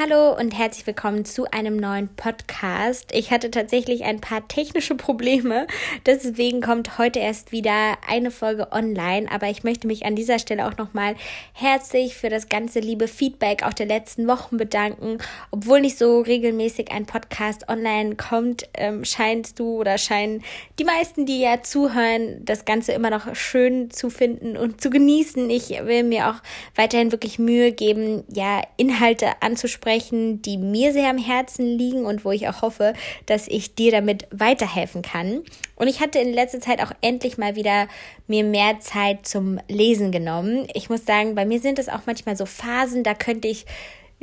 Hallo und herzlich willkommen zu einem neuen Podcast. Ich hatte tatsächlich ein paar technische Probleme, deswegen kommt heute erst wieder eine Folge online, aber ich möchte mich an dieser Stelle auch nochmal herzlich für das ganze liebe Feedback auch der letzten Wochen bedanken. Obwohl nicht so regelmäßig ein Podcast online kommt, ähm, scheinst du oder scheinen die meisten, die ja zuhören, das Ganze immer noch schön zu finden und zu genießen. Ich will mir auch weiterhin wirklich Mühe geben, ja, Inhalte anzusprechen sprechen, die mir sehr am Herzen liegen und wo ich auch hoffe, dass ich dir damit weiterhelfen kann. Und ich hatte in letzter Zeit auch endlich mal wieder mir mehr Zeit zum Lesen genommen. Ich muss sagen, bei mir sind es auch manchmal so Phasen, da könnte ich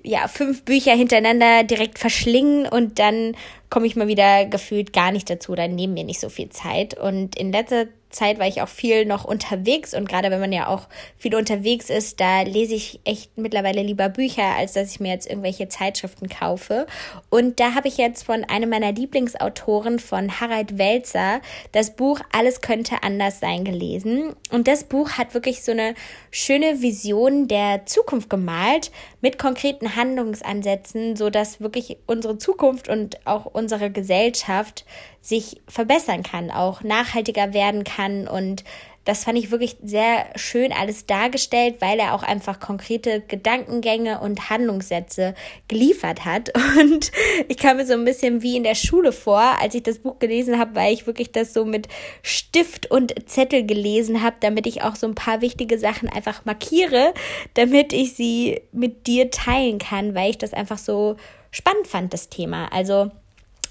ja, fünf Bücher hintereinander direkt verschlingen und dann komme ich mal wieder gefühlt gar nicht dazu oder nehmen mir nicht so viel Zeit. Und in letzter Zeit war ich auch viel noch unterwegs und gerade wenn man ja auch viel unterwegs ist, da lese ich echt mittlerweile lieber Bücher, als dass ich mir jetzt irgendwelche Zeitschriften kaufe. Und da habe ich jetzt von einem meiner Lieblingsautoren, von Harald Welzer, das Buch Alles könnte anders sein gelesen. Und das Buch hat wirklich so eine schöne Vision der Zukunft gemalt mit konkreten Handlungsansätzen, so dass wirklich unsere Zukunft und auch unsere Gesellschaft sich verbessern kann, auch nachhaltiger werden kann und das fand ich wirklich sehr schön alles dargestellt, weil er auch einfach konkrete Gedankengänge und Handlungssätze geliefert hat. Und ich kam mir so ein bisschen wie in der Schule vor, als ich das Buch gelesen habe, weil ich wirklich das so mit Stift und Zettel gelesen habe, damit ich auch so ein paar wichtige Sachen einfach markiere, damit ich sie mit dir teilen kann, weil ich das einfach so spannend fand, das Thema. Also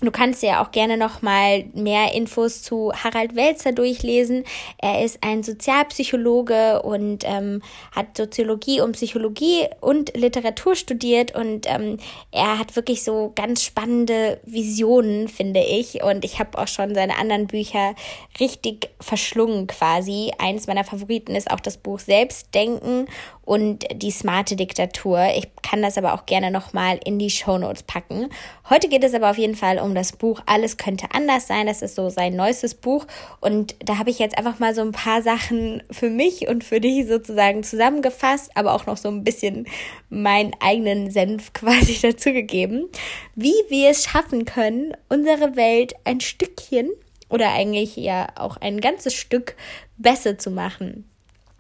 Du kannst ja auch gerne noch mal mehr Infos zu Harald Welzer durchlesen. Er ist ein Sozialpsychologe und ähm, hat Soziologie und Psychologie und Literatur studiert und ähm, er hat wirklich so ganz spannende Visionen, finde ich. Und ich habe auch schon seine anderen Bücher richtig verschlungen quasi. Eins meiner Favoriten ist auch das Buch Selbstdenken und die smarte Diktatur. Ich kann das aber auch gerne nochmal in die Show Notes packen. Heute geht es aber auf jeden Fall um das Buch Alles könnte anders sein. Das ist so sein neuestes Buch. Und da habe ich jetzt einfach mal so ein paar Sachen für mich und für dich sozusagen zusammengefasst, aber auch noch so ein bisschen meinen eigenen Senf quasi dazugegeben, wie wir es schaffen können, unsere Welt ein Stückchen oder eigentlich ja auch ein ganzes Stück besser zu machen.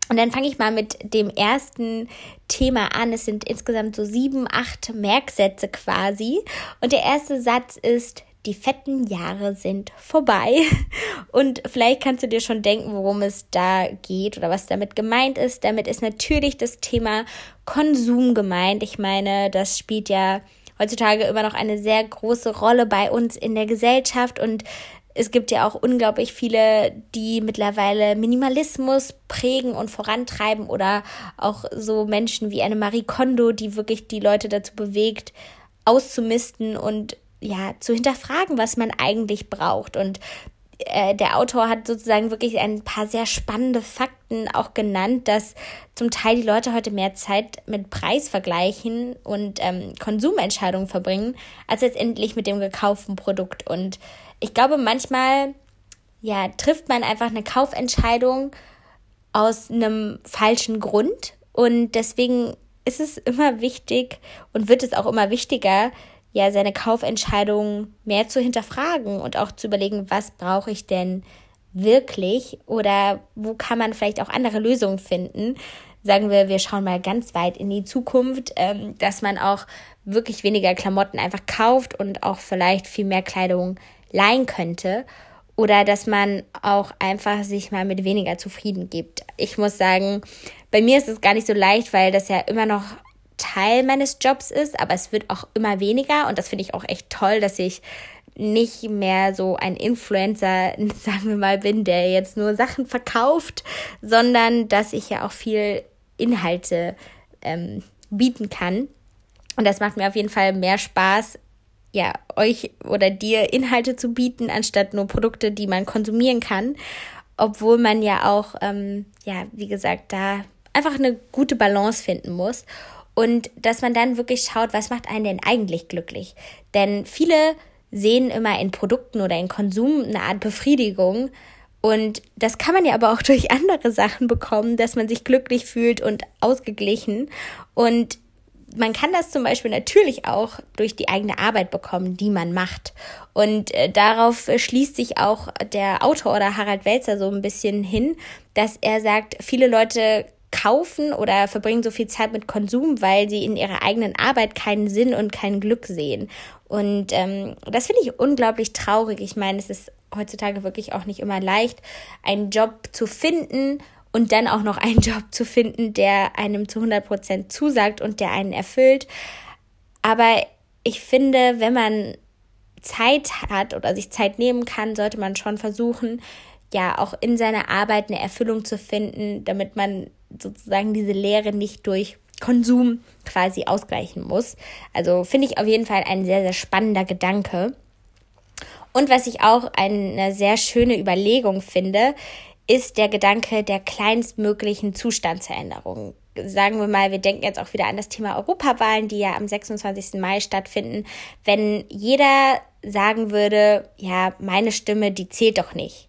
Und dann fange ich mal mit dem ersten Thema an. Es sind insgesamt so sieben, acht Merksätze quasi. Und der erste Satz ist, die fetten Jahre sind vorbei. Und vielleicht kannst du dir schon denken, worum es da geht oder was damit gemeint ist. Damit ist natürlich das Thema Konsum gemeint. Ich meine, das spielt ja heutzutage immer noch eine sehr große Rolle bei uns in der Gesellschaft und es gibt ja auch unglaublich viele, die mittlerweile Minimalismus prägen und vorantreiben oder auch so Menschen wie eine Marie Kondo, die wirklich die Leute dazu bewegt, auszumisten und ja, zu hinterfragen, was man eigentlich braucht. Und äh, der Autor hat sozusagen wirklich ein paar sehr spannende Fakten auch genannt, dass zum Teil die Leute heute mehr Zeit mit Preisvergleichen und ähm, Konsumentscheidungen verbringen, als letztendlich mit dem gekauften Produkt. Und ich glaube, manchmal ja, trifft man einfach eine Kaufentscheidung aus einem falschen Grund. Und deswegen ist es immer wichtig und wird es auch immer wichtiger, ja, seine Kaufentscheidung mehr zu hinterfragen und auch zu überlegen, was brauche ich denn wirklich oder wo kann man vielleicht auch andere Lösungen finden. Sagen wir, wir schauen mal ganz weit in die Zukunft, ähm, dass man auch wirklich weniger Klamotten einfach kauft und auch vielleicht viel mehr Kleidung leihen könnte oder dass man auch einfach sich mal mit weniger zufrieden gibt. Ich muss sagen, bei mir ist es gar nicht so leicht, weil das ja immer noch Teil meines Jobs ist, aber es wird auch immer weniger und das finde ich auch echt toll, dass ich nicht mehr so ein Influencer, sagen wir mal, bin, der jetzt nur Sachen verkauft, sondern dass ich ja auch viel Inhalte ähm, bieten kann. Und das macht mir auf jeden Fall mehr Spaß, ja, euch oder dir Inhalte zu bieten, anstatt nur Produkte, die man konsumieren kann. Obwohl man ja auch, ähm, ja, wie gesagt, da einfach eine gute Balance finden muss. Und dass man dann wirklich schaut, was macht einen denn eigentlich glücklich? Denn viele sehen immer in Produkten oder in Konsum eine Art Befriedigung. Und das kann man ja aber auch durch andere Sachen bekommen, dass man sich glücklich fühlt und ausgeglichen. Und man kann das zum Beispiel natürlich auch durch die eigene Arbeit bekommen, die man macht. Und äh, darauf schließt sich auch der Autor oder Harald Welzer so ein bisschen hin, dass er sagt, viele Leute kaufen oder verbringen so viel Zeit mit Konsum, weil sie in ihrer eigenen Arbeit keinen Sinn und kein Glück sehen. Und ähm, das finde ich unglaublich traurig. Ich meine, es ist heutzutage wirklich auch nicht immer leicht, einen Job zu finden und dann auch noch einen Job zu finden, der einem zu 100 Prozent zusagt und der einen erfüllt. Aber ich finde, wenn man Zeit hat oder sich Zeit nehmen kann, sollte man schon versuchen, ja, auch in seiner Arbeit eine Erfüllung zu finden, damit man sozusagen diese Lehre nicht durch Konsum quasi ausgleichen muss. Also finde ich auf jeden Fall ein sehr, sehr spannender Gedanke. Und was ich auch eine sehr schöne Überlegung finde, ist der Gedanke der kleinstmöglichen Zustandsveränderung. Sagen wir mal, wir denken jetzt auch wieder an das Thema Europawahlen, die ja am 26. Mai stattfinden. Wenn jeder sagen würde, ja, meine Stimme, die zählt doch nicht,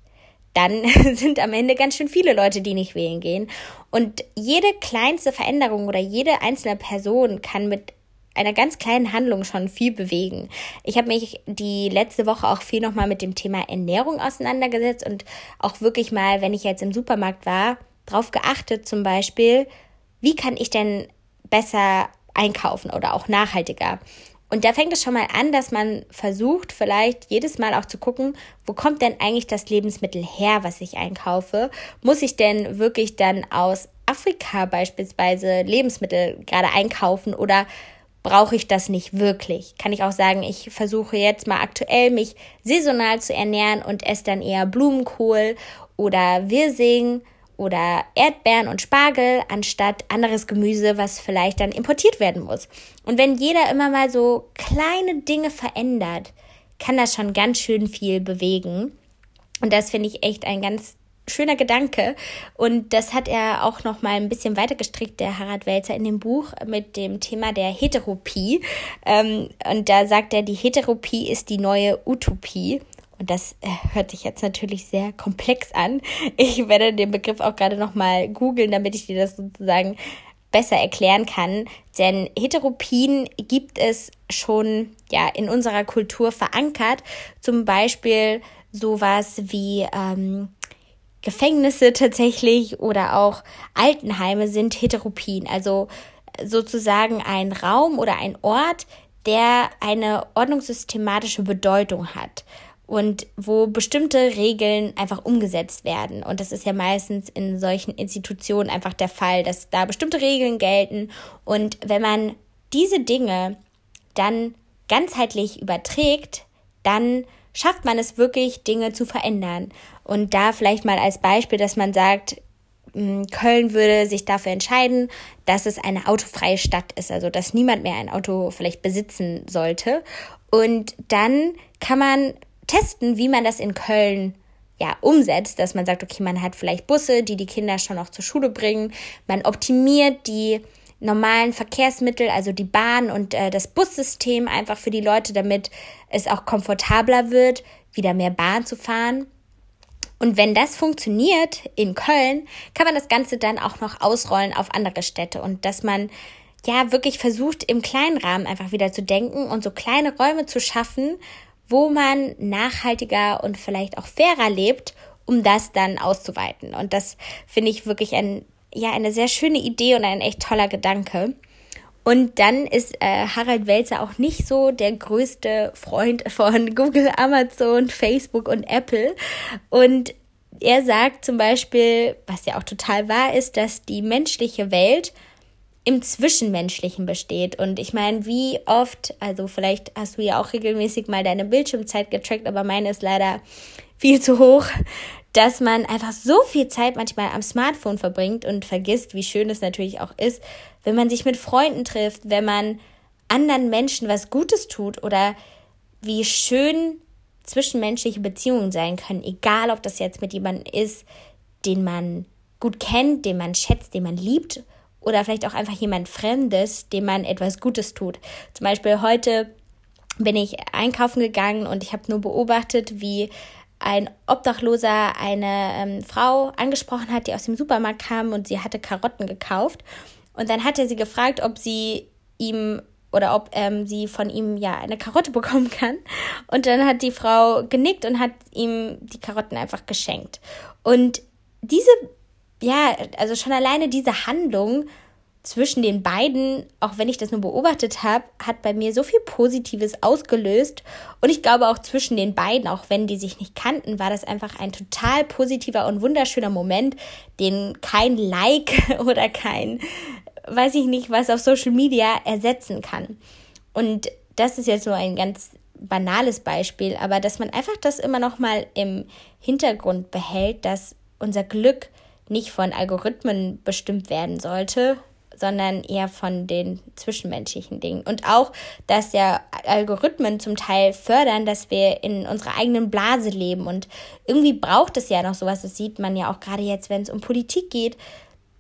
dann sind am Ende ganz schön viele Leute, die nicht wählen gehen. Und jede kleinste Veränderung oder jede einzelne Person kann mit einer ganz kleinen Handlung schon viel bewegen. Ich habe mich die letzte Woche auch viel nochmal mit dem Thema Ernährung auseinandergesetzt und auch wirklich mal, wenn ich jetzt im Supermarkt war, darauf geachtet, zum Beispiel, wie kann ich denn besser einkaufen oder auch nachhaltiger. Und da fängt es schon mal an, dass man versucht, vielleicht jedes Mal auch zu gucken, wo kommt denn eigentlich das Lebensmittel her, was ich einkaufe? Muss ich denn wirklich dann aus Afrika beispielsweise Lebensmittel gerade einkaufen oder brauche ich das nicht wirklich. Kann ich auch sagen, ich versuche jetzt mal aktuell mich saisonal zu ernähren und esse dann eher Blumenkohl oder Wirsing oder Erdbeeren und Spargel anstatt anderes Gemüse, was vielleicht dann importiert werden muss. Und wenn jeder immer mal so kleine Dinge verändert, kann das schon ganz schön viel bewegen. Und das finde ich echt ein ganz schöner Gedanke. Und das hat er auch noch mal ein bisschen weiter gestrickt, der Harald Welzer, in dem Buch mit dem Thema der Heteropie. Ähm, und da sagt er, die Heteropie ist die neue Utopie. Und das äh, hört sich jetzt natürlich sehr komplex an. Ich werde den Begriff auch gerade noch mal googeln, damit ich dir das sozusagen besser erklären kann. Denn Heteropien gibt es schon ja in unserer Kultur verankert. Zum Beispiel sowas wie ähm, Gefängnisse tatsächlich oder auch Altenheime sind Heteropien, also sozusagen ein Raum oder ein Ort, der eine ordnungssystematische Bedeutung hat und wo bestimmte Regeln einfach umgesetzt werden. Und das ist ja meistens in solchen Institutionen einfach der Fall, dass da bestimmte Regeln gelten. Und wenn man diese Dinge dann ganzheitlich überträgt, dann schafft man es wirklich, Dinge zu verändern. Und da vielleicht mal als Beispiel, dass man sagt, hm, Köln würde sich dafür entscheiden, dass es eine autofreie Stadt ist, also dass niemand mehr ein Auto vielleicht besitzen sollte. Und dann kann man testen, wie man das in Köln ja, umsetzt, dass man sagt, okay, man hat vielleicht Busse, die die Kinder schon auch zur Schule bringen, man optimiert die normalen Verkehrsmittel, also die Bahn und äh, das Bussystem einfach für die Leute, damit es auch komfortabler wird, wieder mehr Bahn zu fahren. Und wenn das funktioniert in Köln, kann man das Ganze dann auch noch ausrollen auf andere Städte und dass man ja wirklich versucht, im kleinen Rahmen einfach wieder zu denken und so kleine Räume zu schaffen, wo man nachhaltiger und vielleicht auch fairer lebt, um das dann auszuweiten. Und das finde ich wirklich ein ja eine sehr schöne Idee und ein echt toller Gedanke. Und dann ist äh, Harald Welzer auch nicht so der größte Freund von Google, Amazon, Facebook und Apple. Und er sagt zum Beispiel, was ja auch total wahr ist, dass die menschliche Welt im Zwischenmenschlichen besteht. Und ich meine, wie oft, also vielleicht hast du ja auch regelmäßig mal deine Bildschirmzeit getrackt, aber meine ist leider viel zu hoch, dass man einfach so viel Zeit manchmal am Smartphone verbringt und vergisst, wie schön es natürlich auch ist, wenn man sich mit Freunden trifft, wenn man anderen Menschen was Gutes tut oder wie schön zwischenmenschliche Beziehungen sein können, egal ob das jetzt mit jemandem ist, den man gut kennt, den man schätzt, den man liebt oder vielleicht auch einfach jemand Fremdes, dem man etwas Gutes tut. Zum Beispiel heute bin ich einkaufen gegangen und ich habe nur beobachtet, wie ein Obdachloser eine ähm, Frau angesprochen hat, die aus dem Supermarkt kam und sie hatte Karotten gekauft. Und dann hat er sie gefragt, ob sie ihm oder ob ähm, sie von ihm ja eine Karotte bekommen kann. Und dann hat die Frau genickt und hat ihm die Karotten einfach geschenkt. Und diese, ja, also schon alleine diese Handlung zwischen den beiden, auch wenn ich das nur beobachtet habe, hat bei mir so viel Positives ausgelöst. Und ich glaube auch zwischen den beiden, auch wenn die sich nicht kannten, war das einfach ein total positiver und wunderschöner Moment, den kein Like oder kein, weiß ich nicht, was auf Social Media ersetzen kann. Und das ist jetzt nur ein ganz banales Beispiel, aber dass man einfach das immer noch mal im Hintergrund behält, dass unser Glück nicht von Algorithmen bestimmt werden sollte, sondern eher von den zwischenmenschlichen Dingen. Und auch, dass ja Algorithmen zum Teil fördern, dass wir in unserer eigenen Blase leben. Und irgendwie braucht es ja noch sowas. Das sieht man ja auch gerade jetzt, wenn es um Politik geht,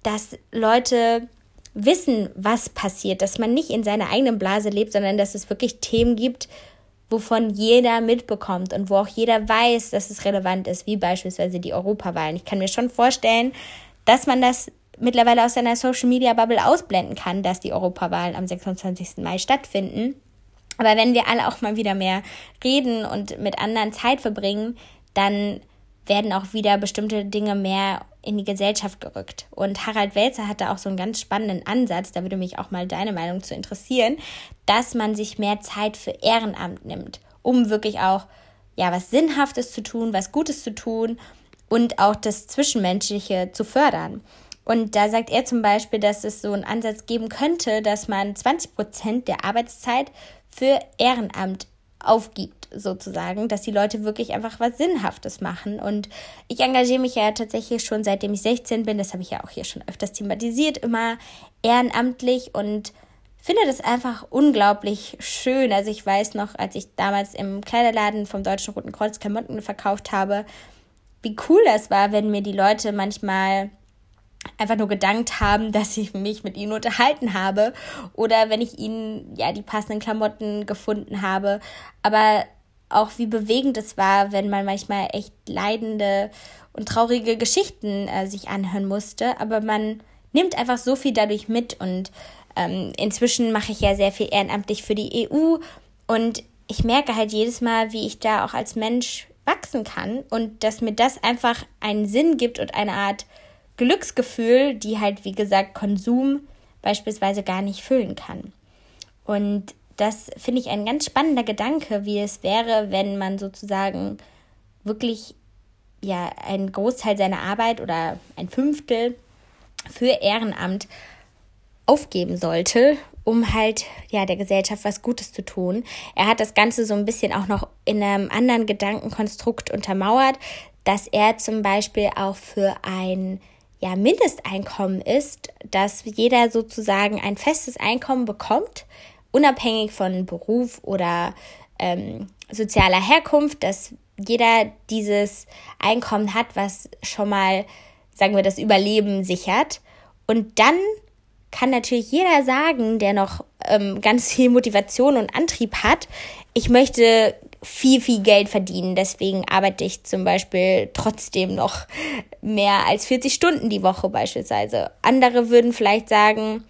dass Leute wissen, was passiert, dass man nicht in seiner eigenen Blase lebt, sondern dass es wirklich Themen gibt, wovon jeder mitbekommt und wo auch jeder weiß, dass es relevant ist, wie beispielsweise die Europawahlen. Ich kann mir schon vorstellen, dass man das mittlerweile aus seiner Social Media Bubble ausblenden kann, dass die Europawahlen am 26. Mai stattfinden. Aber wenn wir alle auch mal wieder mehr reden und mit anderen Zeit verbringen, dann werden auch wieder bestimmte Dinge mehr in die Gesellschaft gerückt. Und Harald Welzer hatte auch so einen ganz spannenden Ansatz, da würde mich auch mal deine Meinung zu interessieren, dass man sich mehr Zeit für Ehrenamt nimmt, um wirklich auch ja was Sinnhaftes zu tun, was Gutes zu tun und auch das Zwischenmenschliche zu fördern. Und da sagt er zum Beispiel, dass es so einen Ansatz geben könnte, dass man 20 Prozent der Arbeitszeit für Ehrenamt aufgibt, sozusagen, dass die Leute wirklich einfach was Sinnhaftes machen. Und ich engagiere mich ja tatsächlich schon seitdem ich 16 bin, das habe ich ja auch hier schon öfters thematisiert, immer ehrenamtlich und finde das einfach unglaublich schön. Also ich weiß noch, als ich damals im Kleiderladen vom Deutschen Roten Kreuz Klamotten verkauft habe, wie cool das war, wenn mir die Leute manchmal einfach nur gedankt haben, dass ich mich mit ihnen unterhalten habe oder wenn ich ihnen ja die passenden Klamotten gefunden habe. Aber auch wie bewegend es war, wenn man manchmal echt leidende und traurige Geschichten äh, sich anhören musste. Aber man nimmt einfach so viel dadurch mit und ähm, inzwischen mache ich ja sehr viel ehrenamtlich für die EU und ich merke halt jedes Mal, wie ich da auch als Mensch wachsen kann und dass mir das einfach einen Sinn gibt und eine Art Glücksgefühl, die halt, wie gesagt, Konsum beispielsweise gar nicht füllen kann. Und das finde ich ein ganz spannender Gedanke, wie es wäre, wenn man sozusagen wirklich ja einen Großteil seiner Arbeit oder ein Fünftel für Ehrenamt aufgeben sollte, um halt ja der Gesellschaft was Gutes zu tun. Er hat das Ganze so ein bisschen auch noch in einem anderen Gedankenkonstrukt untermauert, dass er zum Beispiel auch für ein ja, Mindesteinkommen ist, dass jeder sozusagen ein festes Einkommen bekommt, unabhängig von Beruf oder ähm, sozialer Herkunft, dass jeder dieses Einkommen hat, was schon mal, sagen wir, das Überleben sichert. Und dann kann natürlich jeder sagen, der noch ähm, ganz viel Motivation und Antrieb hat, ich möchte viel, viel Geld verdienen. Deswegen arbeite ich zum Beispiel trotzdem noch mehr als 40 Stunden die Woche beispielsweise. Andere würden vielleicht sagen,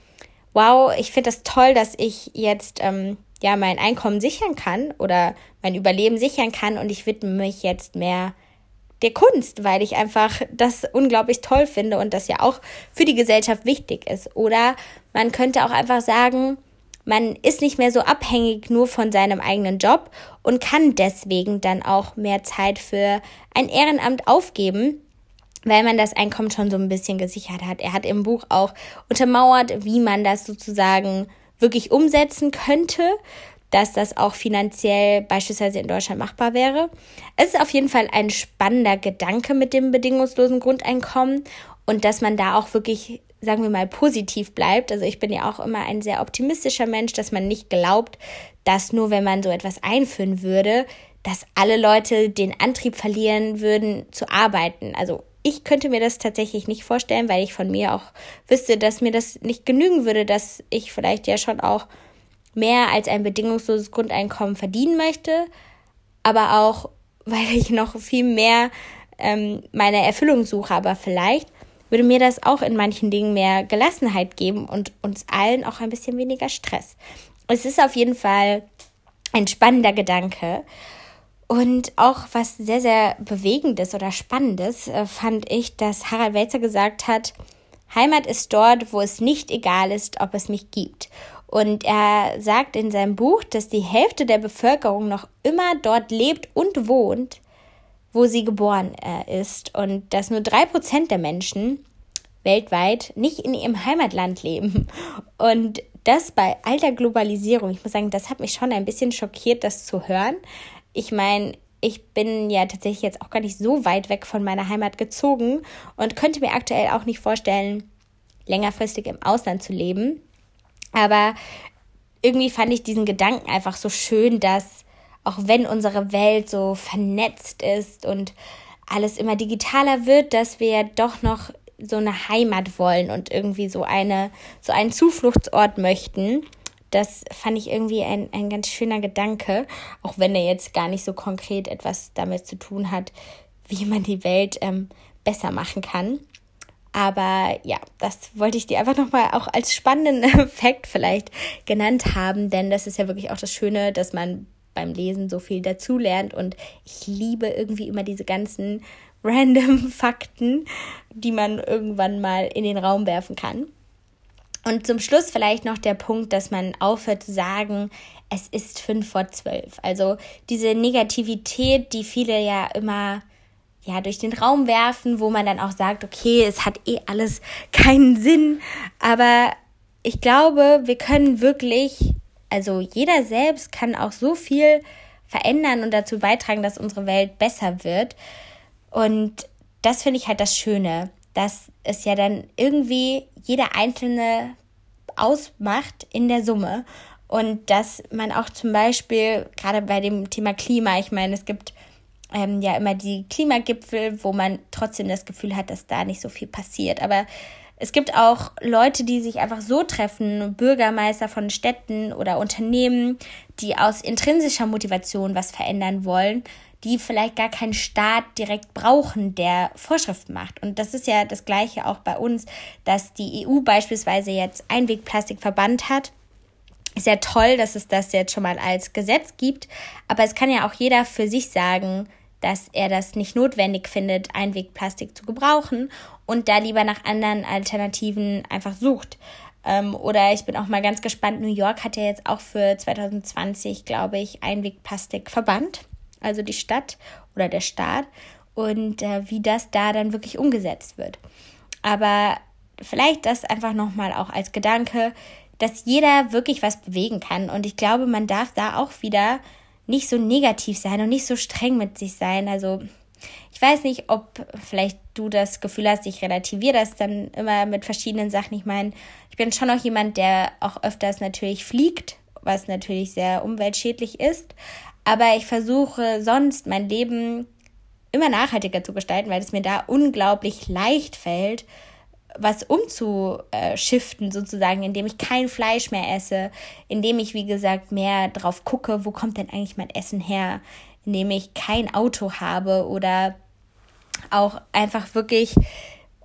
wow, ich finde das toll, dass ich jetzt ähm, ja mein Einkommen sichern kann oder mein Überleben sichern kann und ich widme mich jetzt mehr der Kunst, weil ich einfach das unglaublich toll finde und das ja auch für die Gesellschaft wichtig ist. Oder man könnte auch einfach sagen, man ist nicht mehr so abhängig nur von seinem eigenen Job und kann deswegen dann auch mehr Zeit für ein Ehrenamt aufgeben, weil man das Einkommen schon so ein bisschen gesichert hat. Er hat im Buch auch untermauert, wie man das sozusagen wirklich umsetzen könnte, dass das auch finanziell beispielsweise in Deutschland machbar wäre. Es ist auf jeden Fall ein spannender Gedanke mit dem bedingungslosen Grundeinkommen und dass man da auch wirklich sagen wir mal, positiv bleibt. Also ich bin ja auch immer ein sehr optimistischer Mensch, dass man nicht glaubt, dass nur wenn man so etwas einführen würde, dass alle Leute den Antrieb verlieren würden zu arbeiten. Also ich könnte mir das tatsächlich nicht vorstellen, weil ich von mir auch wüsste, dass mir das nicht genügen würde, dass ich vielleicht ja schon auch mehr als ein bedingungsloses Grundeinkommen verdienen möchte, aber auch, weil ich noch viel mehr ähm, meine Erfüllung suche. Aber vielleicht würde mir das auch in manchen Dingen mehr Gelassenheit geben und uns allen auch ein bisschen weniger Stress. Es ist auf jeden Fall ein spannender Gedanke. Und auch was sehr, sehr Bewegendes oder Spannendes äh, fand ich, dass Harald Welzer gesagt hat, Heimat ist dort, wo es nicht egal ist, ob es mich gibt. Und er sagt in seinem Buch, dass die Hälfte der Bevölkerung noch immer dort lebt und wohnt, wo sie geboren äh, ist. Und dass nur drei Prozent der Menschen weltweit nicht in ihrem Heimatland leben. Und das bei all der Globalisierung, ich muss sagen, das hat mich schon ein bisschen schockiert, das zu hören. Ich meine, ich bin ja tatsächlich jetzt auch gar nicht so weit weg von meiner Heimat gezogen und könnte mir aktuell auch nicht vorstellen, längerfristig im Ausland zu leben. Aber irgendwie fand ich diesen Gedanken einfach so schön, dass auch wenn unsere Welt so vernetzt ist und alles immer digitaler wird, dass wir doch noch so eine Heimat wollen und irgendwie so eine so einen Zufluchtsort möchten. Das fand ich irgendwie ein, ein ganz schöner Gedanke, auch wenn er jetzt gar nicht so konkret etwas damit zu tun hat, wie man die Welt ähm, besser machen kann. Aber ja, das wollte ich dir einfach nochmal auch als spannenden Fakt vielleicht genannt haben, denn das ist ja wirklich auch das Schöne, dass man beim Lesen so viel dazulernt und ich liebe irgendwie immer diese ganzen random Fakten, die man irgendwann mal in den Raum werfen kann. Und zum Schluss vielleicht noch der Punkt, dass man aufhört zu sagen, es ist fünf vor zwölf. Also diese Negativität, die viele ja immer ja, durch den Raum werfen, wo man dann auch sagt, okay, es hat eh alles keinen Sinn. Aber ich glaube, wir können wirklich, also jeder selbst kann auch so viel verändern und dazu beitragen, dass unsere Welt besser wird. Und das finde ich halt das Schöne, dass es ja dann irgendwie jeder Einzelne ausmacht in der Summe. Und dass man auch zum Beispiel, gerade bei dem Thema Klima, ich meine, es gibt ähm, ja immer die Klimagipfel, wo man trotzdem das Gefühl hat, dass da nicht so viel passiert. Aber es gibt auch Leute, die sich einfach so treffen, Bürgermeister von Städten oder Unternehmen, die aus intrinsischer Motivation was verändern wollen, die vielleicht gar keinen Staat direkt brauchen, der Vorschriften macht. Und das ist ja das Gleiche auch bei uns, dass die EU beispielsweise jetzt Einwegplastik verbannt hat ist ja toll, dass es das jetzt schon mal als Gesetz gibt, aber es kann ja auch jeder für sich sagen, dass er das nicht notwendig findet, Einwegplastik zu gebrauchen und da lieber nach anderen Alternativen einfach sucht. Ähm, oder ich bin auch mal ganz gespannt, New York hat ja jetzt auch für 2020, glaube ich, Einwegplastik verbannt, also die Stadt oder der Staat, und äh, wie das da dann wirklich umgesetzt wird. Aber vielleicht das einfach nochmal auch als Gedanke, dass jeder wirklich was bewegen kann. Und ich glaube, man darf da auch wieder nicht so negativ sein und nicht so streng mit sich sein. Also ich weiß nicht, ob vielleicht du das Gefühl hast, ich relativiere das dann immer mit verschiedenen Sachen. Ich meine, ich bin schon auch jemand, der auch öfters natürlich fliegt, was natürlich sehr umweltschädlich ist. Aber ich versuche sonst mein Leben immer nachhaltiger zu gestalten, weil es mir da unglaublich leicht fällt, was umzuschiften sozusagen, indem ich kein Fleisch mehr esse, indem ich, wie gesagt, mehr drauf gucke, wo kommt denn eigentlich mein Essen her, indem ich kein Auto habe oder auch einfach wirklich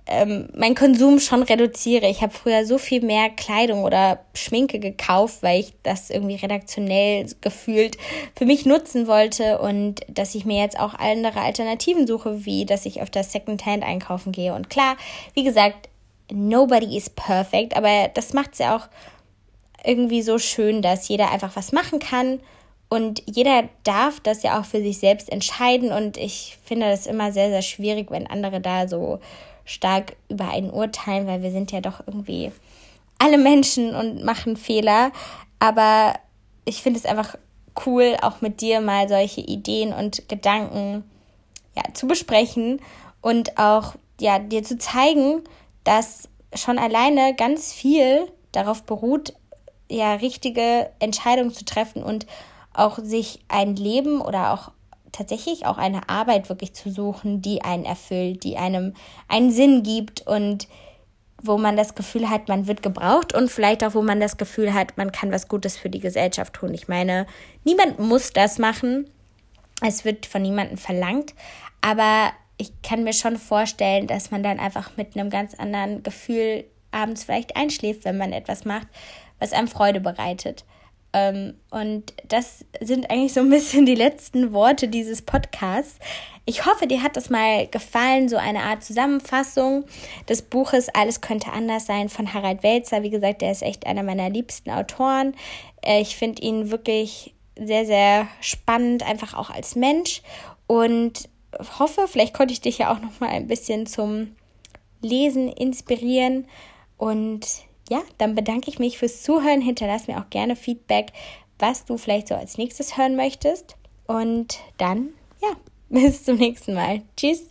ähm, meinen Konsum schon reduziere. Ich habe früher so viel mehr Kleidung oder Schminke gekauft, weil ich das irgendwie redaktionell gefühlt für mich nutzen wollte und dass ich mir jetzt auch andere Alternativen suche, wie dass ich auf das Secondhand einkaufen gehe. Und klar, wie gesagt, nobody is perfect, aber das macht es ja auch irgendwie so schön, dass jeder einfach was machen kann und jeder darf das ja auch für sich selbst entscheiden und ich finde das immer sehr, sehr schwierig, wenn andere da so stark über einen urteilen, weil wir sind ja doch irgendwie alle Menschen und machen Fehler, aber ich finde es einfach cool, auch mit dir mal solche Ideen und Gedanken ja, zu besprechen und auch ja, dir zu zeigen, dass schon alleine ganz viel darauf beruht, ja, richtige Entscheidungen zu treffen und auch sich ein Leben oder auch tatsächlich auch eine Arbeit wirklich zu suchen, die einen erfüllt, die einem einen Sinn gibt und wo man das Gefühl hat, man wird gebraucht und vielleicht auch, wo man das Gefühl hat, man kann was Gutes für die Gesellschaft tun. Ich meine, niemand muss das machen. Es wird von niemandem verlangt. Aber ich kann mir schon vorstellen, dass man dann einfach mit einem ganz anderen Gefühl abends vielleicht einschläft, wenn man etwas macht, was einem Freude bereitet. Ähm, und das sind eigentlich so ein bisschen die letzten Worte dieses Podcasts. Ich hoffe, dir hat das mal gefallen, so eine Art Zusammenfassung des Buches Alles könnte anders sein von Harald Welzer. Wie gesagt, der ist echt einer meiner liebsten Autoren. Äh, ich finde ihn wirklich sehr, sehr spannend, einfach auch als Mensch. Und hoffe, vielleicht konnte ich dich ja auch noch mal ein bisschen zum Lesen inspirieren. Und ja, dann bedanke ich mich fürs Zuhören. Hinterlass mir auch gerne Feedback, was du vielleicht so als nächstes hören möchtest. Und dann, ja, bis zum nächsten Mal. Tschüss.